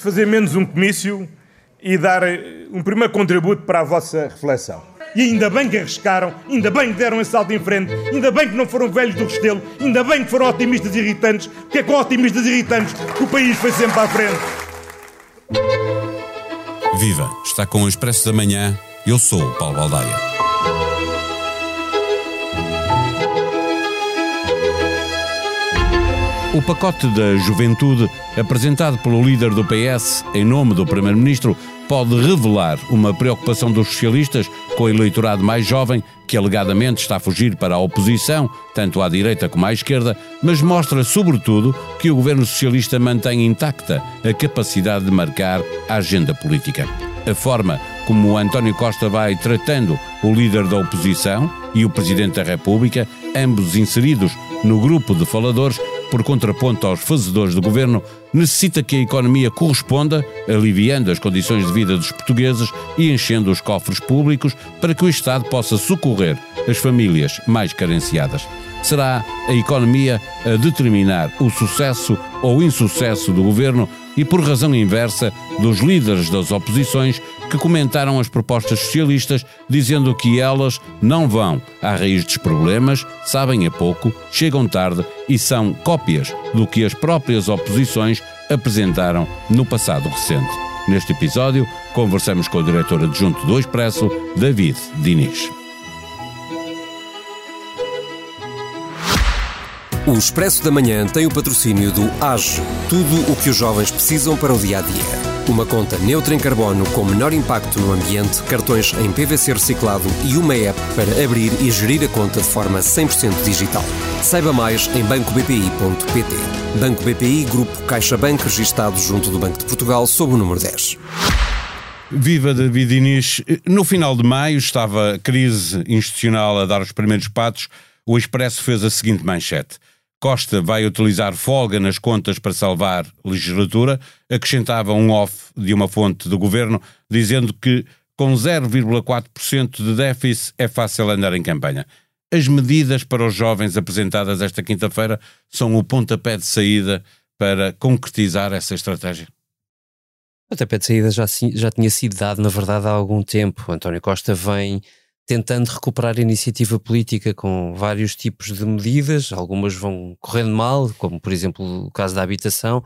Fazer menos um comício e dar eh, um primeiro contributo para a vossa reflexão. E ainda bem que arriscaram, ainda bem que deram esse salto em frente, ainda bem que não foram velhos do Restelo, ainda bem que foram otimistas irritantes, porque é com otimistas irritantes que o país foi sempre à frente. Viva! Está com o Expresso da Manhã. Eu sou o Paulo Baldaia. O pacote da juventude, apresentado pelo líder do PS em nome do Primeiro-Ministro, pode revelar uma preocupação dos socialistas com o eleitorado mais jovem, que alegadamente está a fugir para a oposição, tanto à direita como à esquerda, mas mostra, sobretudo, que o governo socialista mantém intacta a capacidade de marcar a agenda política. A forma como António Costa vai tratando o líder da oposição e o Presidente da República, ambos inseridos no grupo de faladores, por contraponto aos fazedores do governo, necessita que a economia corresponda, aliviando as condições de vida dos portugueses e enchendo os cofres públicos para que o Estado possa socorrer as famílias mais carenciadas. Será a economia a determinar o sucesso ou insucesso do governo e, por razão inversa, dos líderes das oposições que comentaram as propostas socialistas, dizendo que elas não vão à raiz dos problemas, sabem a pouco, chegam tarde e são cópias do que as próprias oposições apresentaram no passado recente. Neste episódio, conversamos com o diretor adjunto do Expresso, David Diniz. O Expresso da Manhã tem o patrocínio do AGE, tudo o que os jovens precisam para o dia a dia. Uma conta neutra em carbono com menor impacto no ambiente, cartões em PVC reciclado e uma app para abrir e gerir a conta de forma 100% digital. Saiba mais em bancobpi.pt. Banco BPI, Grupo CaixaBank, registado junto do Banco de Portugal, sob o número 10. Viva David Inês. No final de maio estava a crise institucional a dar os primeiros passos. O Expresso fez a seguinte manchete. Costa vai utilizar folga nas contas para salvar legislatura, acrescentava um off de uma fonte do governo, dizendo que com 0,4% de déficit é fácil andar em campanha. As medidas para os jovens apresentadas esta quinta-feira são o pontapé de saída para concretizar essa estratégia. O pontapé de saída já, já tinha sido dado, na verdade, há algum tempo. António Costa vem tentando recuperar a iniciativa política com vários tipos de medidas, algumas vão correndo mal, como por exemplo o caso da habitação,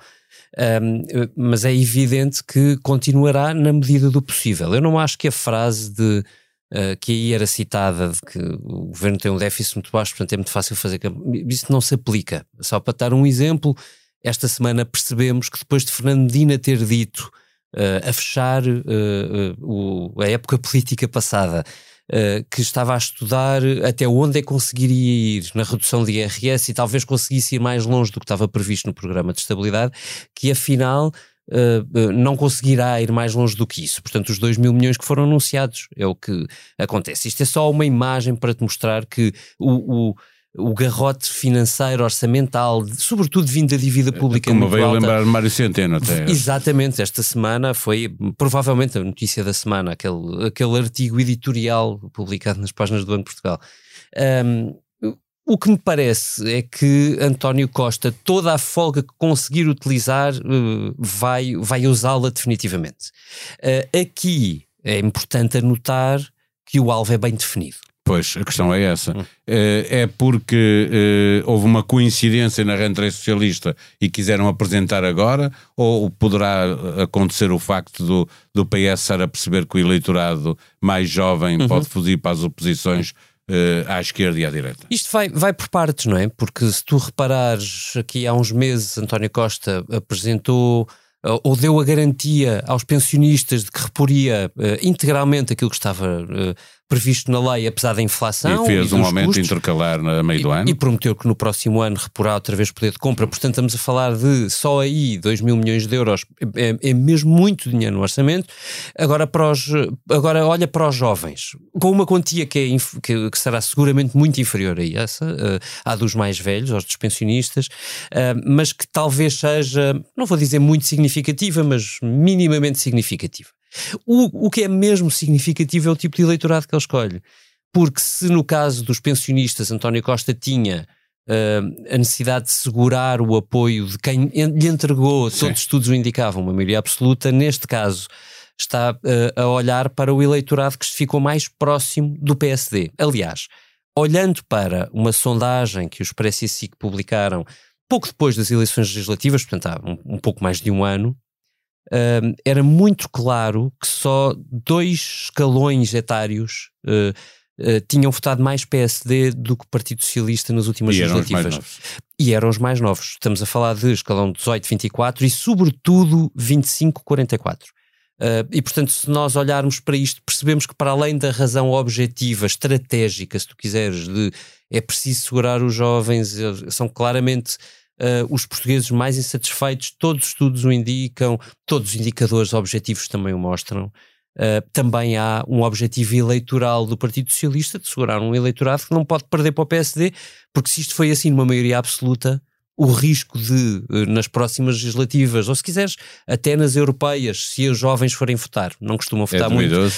um, mas é evidente que continuará na medida do possível. Eu não acho que a frase de uh, que aí era citada de que o governo tem um déficit muito baixo, portanto é muito fácil fazer. Isso não se aplica. Só para dar um exemplo, esta semana percebemos que depois de Fernando ter dito uh, a fechar uh, o, a época política passada uh, que estava a estudar até onde é que conseguiria ir na redução de IRS e talvez conseguisse ir mais longe do que estava previsto no programa de estabilidade, que afinal uh, não conseguirá ir mais longe do que isso. Portanto, os 2 mil milhões que foram anunciados é o que acontece. Isto é só uma imagem para te mostrar que o, o o garrote financeiro, orçamental, sobretudo vindo da dívida pública. Como veio alta. lembrar Mário Centeno até. Exatamente, esta semana foi provavelmente a notícia da semana, aquele, aquele artigo editorial publicado nas páginas do Banco de Portugal. Um, o que me parece é que António Costa, toda a folga que conseguir utilizar, uh, vai, vai usá-la definitivamente. Uh, aqui é importante anotar que o alvo é bem definido. Pois, a questão é essa. Hum. É, é porque uh, houve uma coincidência na rentrée socialista e quiseram apresentar agora, ou poderá acontecer o facto do, do PS estar a perceber que o eleitorado mais jovem uhum. pode fugir para as oposições uh, à esquerda e à direita? Isto vai, vai por partes, não é? Porque se tu reparares, aqui há uns meses António Costa apresentou ou deu a garantia aos pensionistas de que reporia uh, integralmente aquilo que estava uh, previsto na lei, apesar da inflação. E fez e um aumento custos, intercalar no meio e, do ano. E prometeu que no próximo ano reporá outra vez poder de compra. Portanto, estamos a falar de só aí 2 mil milhões de euros. É, é, mesmo muito dinheiro no orçamento. Agora, para os, agora olha para os jovens, com uma quantia que, é, que, que será seguramente muito inferior a essa, uh, à dos mais velhos, aos dos pensionistas, uh, mas que talvez seja, não vou dizer muito significativa, mas minimamente significativa. O, o que é mesmo significativo é o tipo de eleitorado que ele escolhe. Porque se no caso dos pensionistas António Costa tinha uh, a necessidade de segurar o apoio de quem lhe entregou, Sim. todos os estudos o indicavam, uma maioria absoluta, neste caso está uh, a olhar para o eleitorado que ficou mais próximo do PSD. Aliás, olhando para uma sondagem que os Expresso e SIC publicaram pouco depois das eleições legislativas, portanto há um, um pouco mais de um ano, uh, era muito claro que só dois escalões etários uh, uh, tinham votado mais PSD do que Partido Socialista nas últimas e legislativas. E eram os mais novos. Estamos a falar de escalão 18-24 e, sobretudo, 25-44. Uh, e portanto, se nós olharmos para isto, percebemos que, para além da razão objetiva, estratégica, se tu quiseres, de é preciso segurar os jovens, são claramente uh, os portugueses mais insatisfeitos, todos os estudos o indicam, todos os indicadores objetivos também o mostram. Uh, também há um objetivo eleitoral do Partido Socialista de segurar um eleitorado que não pode perder para o PSD, porque se isto foi assim numa maioria absoluta, o risco de, eh, nas próximas legislativas, ou se quiseres, até nas europeias, se os jovens forem votar, não costumam votar é muito, uh,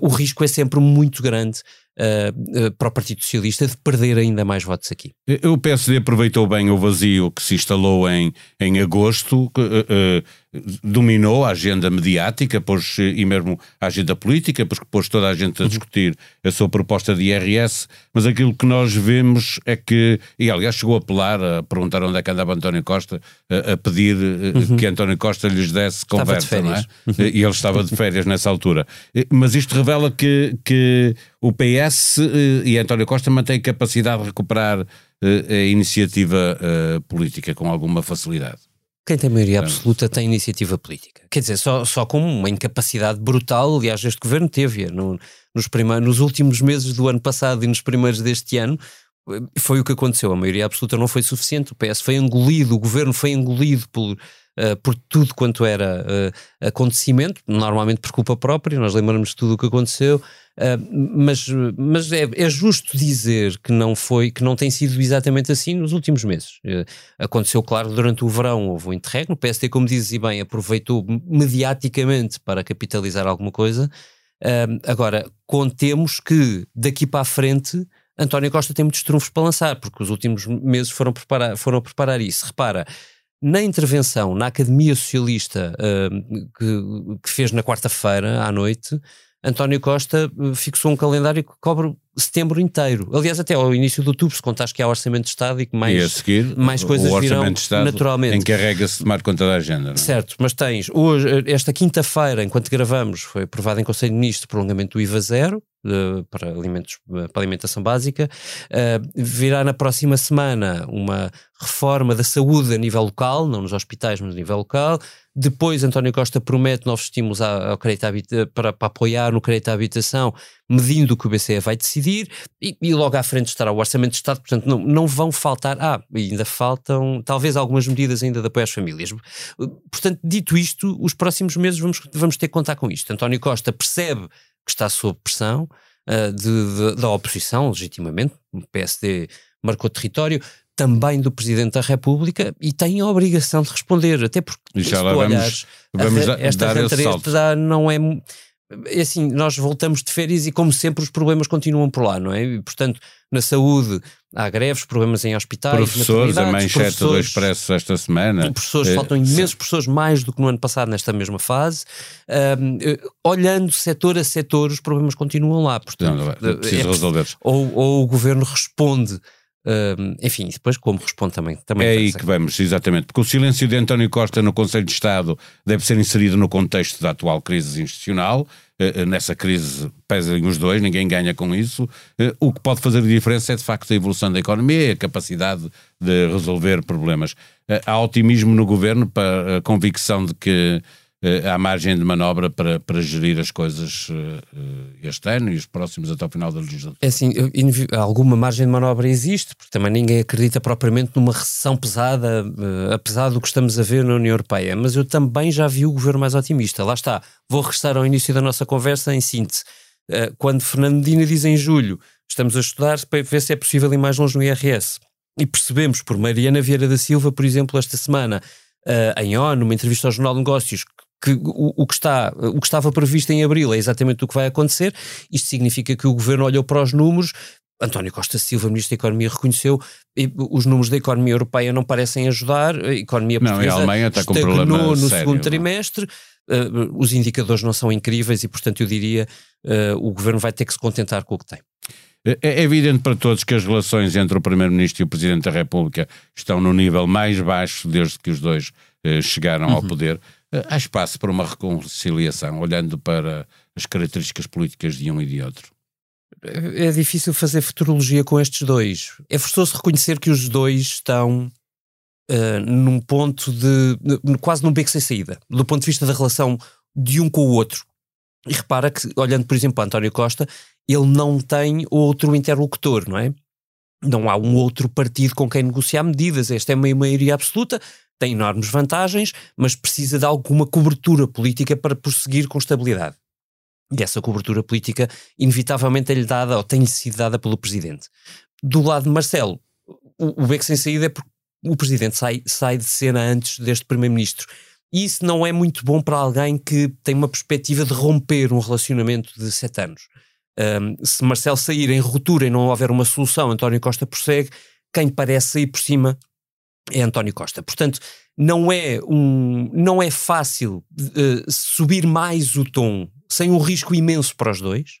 o risco é sempre muito grande uh, uh, para o Partido Socialista de perder ainda mais votos aqui. O PSD aproveitou bem o vazio que se instalou em, em agosto, uh, dominou a agenda mediática pôs, e mesmo a agenda política, porque pôs toda a gente a uhum. discutir a sua proposta de IRS, mas aquilo que nós vemos é que, e aliás chegou a apelar, a perguntar onde é que andava António Costa, a, a pedir uhum. que António Costa lhes desse conversa, não é? Uhum. E ele estava de férias nessa altura. Mas isto revela que, que o PS e António Costa mantêm capacidade de recuperar a iniciativa política com alguma facilidade. Quem tem maioria absoluta tem iniciativa política. Quer dizer, só, só com uma incapacidade brutal, aliás, este governo teve no, nos, primeiros, nos últimos meses do ano passado e nos primeiros deste ano, foi o que aconteceu. A maioria absoluta não foi suficiente, o PS foi engolido, o governo foi engolido por, uh, por tudo quanto era uh, acontecimento, normalmente por culpa própria, nós lembramos de tudo o que aconteceu. Uh, mas mas é, é, justo dizer que não foi, que não tem sido exatamente assim nos últimos meses. Aconteceu, claro, durante o verão houve um interregno, o PSD, como dizes bem, aproveitou mediaticamente para capitalizar alguma coisa. Agora, contemos que daqui para a frente António Costa tem muitos trunfos para lançar, porque os últimos meses foram preparar, foram preparar isso. Repara, na intervenção na Academia Socialista que, que fez na quarta-feira à noite, António Costa eh, fixou um calendário que cobre setembro inteiro. Aliás, até ao início de outubro, se contares que há Orçamento de Estado e que mais, e seguir, mais coisas o virão de Estado naturalmente. encarrega-se de tomar conta da agenda. Não é? Certo, mas tens hoje, eh, esta quinta-feira, enquanto gravamos, foi aprovado em Conselho de Ministros o prolongamento do IVA zero, de, para, alimentos, para alimentação básica. Uh, virá na próxima semana uma reforma da saúde a nível local, não nos hospitais, mas a nível local. Depois, António Costa promete novos estímulos ao crédito para, para, apoiar no crédito à habitação, medindo o que o BCE vai decidir, e, e, logo à frente estará o Orçamento de Estado, portanto, não, não vão faltar. Ah, ainda faltam talvez algumas medidas ainda de apoio às famílias. Portanto, dito isto, os próximos meses vamos, vamos ter que contar com isto. António Costa percebe que está sob pressão uh, de, de, da oposição, legitimamente, o PSD marcou território, também do Presidente da República e tem a obrigação de responder, até porque e já lá vamos, vamos a, esta dar não é assim, nós voltamos de férias e como sempre os problemas continuam por lá, não é? E, portanto, na saúde há greves, problemas em hospitais, professores, a manchete do Expresso esta semana. Professores, é, faltam imensos professores, mais do que no ano passado nesta mesma fase. Um, olhando setor a setor, os problemas continuam lá. Portanto, não, não, é, é, resolver. Ou, ou o governo responde enfim, depois como responde também. também é aí que vamos, exatamente. Porque o silêncio de António Costa no Conselho de Estado deve ser inserido no contexto da atual crise institucional. Uh, nessa crise pesam os dois, ninguém ganha com isso. Uh, o que pode fazer diferença é de facto a evolução da economia e a capacidade de resolver problemas. há otimismo no governo para a convicção de que uh, há margem de manobra para, para gerir as coisas uh, este ano e os próximos até ao final da legislatura? É assim, alguma margem de manobra existe, porque também ninguém acredita propriamente numa recessão pesada, apesar do que estamos a ver na União Europeia, mas eu também já vi o governo mais otimista. Lá está, vou restar ao início da nossa conversa em síntese. quando Fernando Medina diz em julho, estamos a estudar para ver se é possível ir mais longe no IRS. E percebemos por Mariana Vieira da Silva, por exemplo, esta semana, uh, em ONU, numa entrevista ao Jornal de Negócios, que o, o, que está, o que estava previsto em abril é exatamente o que vai acontecer. Isto significa que o governo olhou para os números António Costa Silva, Ministro da Economia, reconheceu e os números da economia europeia não parecem ajudar, a economia portuguesa não, a Alemanha está com um problema no sério, segundo não? trimestre, uh, os indicadores não são incríveis e, portanto, eu diria uh, o governo vai ter que se contentar com o que tem. É, é evidente para todos que as relações entre o Primeiro-Ministro e o Presidente da República estão no nível mais baixo desde que os dois uh, chegaram uhum. ao poder. Há espaço para uma reconciliação, olhando para as características políticas de um e de outro é difícil fazer futurologia com estes dois. É forçoso reconhecer que os dois estão uh, num ponto de. quase num beco sem saída, do ponto de vista da relação de um com o outro. E repara que, olhando por exemplo para António Costa, ele não tem outro interlocutor, não é? Não há um outro partido com quem negociar medidas. Esta é uma maioria absoluta, tem enormes vantagens, mas precisa de alguma cobertura política para prosseguir com estabilidade. E essa cobertura política, inevitavelmente, é-lhe dada, ou tem-lhe sido dada pelo Presidente. Do lado de Marcelo, o, o beco sem saída é porque o Presidente sai, sai de cena antes deste Primeiro-Ministro. E isso não é muito bom para alguém que tem uma perspectiva de romper um relacionamento de sete anos. Um, se Marcelo sair em ruptura e não houver uma solução, António Costa prossegue, quem parece sair por cima é António Costa. Portanto, não é, um, não é fácil uh, subir mais o tom sem um risco imenso para os dois.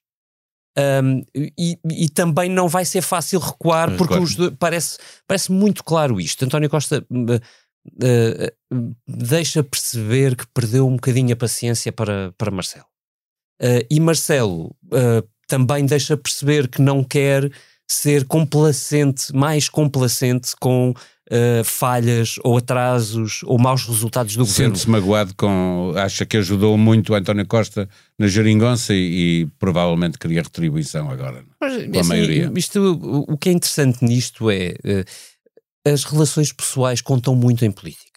Um, e, e, também não vai ser fácil recuar, porque claro. os dois, parece, parece muito claro isto. António Costa uh, uh, deixa perceber que perdeu um bocadinho a paciência para, para Marcelo. E Marcelo também deixa perceber que não quer ser complacente, mais complacente com uh, falhas ou atrasos ou maus resultados do governo. Sente-se magoado com. Acha que ajudou muito António Costa na geringonça e, e provavelmente queria retribuição agora, Mas, com a assim, maioria. Isto, o, o que é interessante nisto é. Uh, as relações pessoais contam muito em política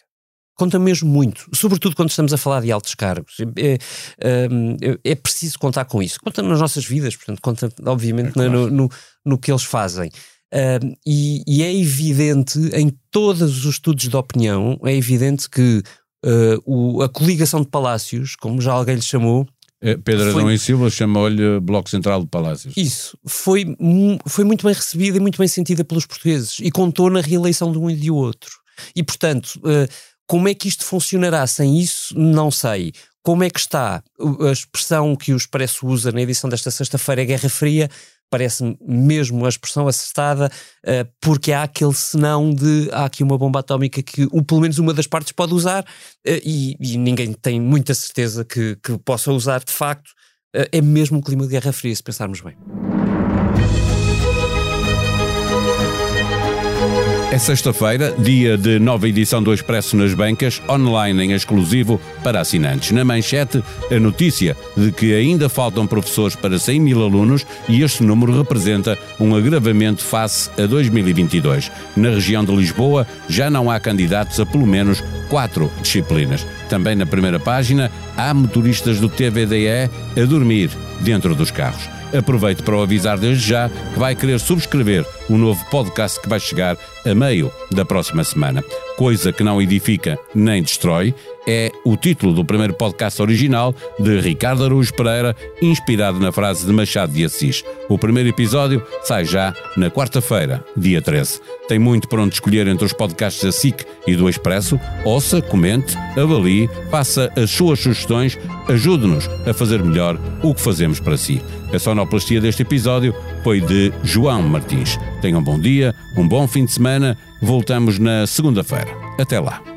conta mesmo muito, sobretudo quando estamos a falar de altos cargos. É, é, é preciso contar com isso. Conta nas nossas vidas, portanto, conta, obviamente, é claro. no, no, no, que eles fazem. E, e, é evidente, em todos os estudos de opinião, é evidente que uh, o, a coligação de palácios, como já alguém lhe chamou. É, Pedro foi, Adão e Silva chamou-lhe Bloco Central de Palácios. Isso, foi, foi muito bem recebida e muito bem sentida pelos portugueses e contou na reeleição de um e de outro. E, portanto, uh, como é que isto funcionará sem isso, não sei. Como é que está a expressão que o Expresso usa na edição desta sexta-feira, Guerra Fria, parece-me mesmo a expressão acertada, uh, porque há aquele senão de há aqui uma bomba atómica que o, pelo menos uma das partes pode usar uh, e, e, ninguém tem muita certeza que, que possa usar de facto. Uh, é mesmo um clima de guerra fria, se pensarmos bem. É sexta-feira, dia de nova edição do Expresso nas bancas, online em exclusivo para assinantes. Na manchete, a notícia de que ainda faltam professores para 100 mil alunos e este número representa um agravamento face a 2022. Na região de Lisboa, já não há candidatos a pelo menos quatro disciplinas. Também na primeira página, há motoristas do TVDE a dormir dentro dos carros. Aproveito para o avisar desde já que vai querer subscrever o novo podcast que vai chegar a meio da próxima semana. Coisa que não edifica nem destrói é o título do primeiro podcast original de Ricardo Araújo Pereira, inspirado na frase de Machado de Assis. O primeiro episódio sai já na quarta-feira, dia 13. Tem muito para onde escolher entre os podcasts da SIC e do Expresso. Ouça, comente, avalie, faça as suas sugestões, ajude-nos a fazer melhor o que fazemos para si. A sonoplastia deste episódio foi de João Martins. Tenham um bom dia, um bom fim de semana. Voltamos na segunda-feira. Até lá.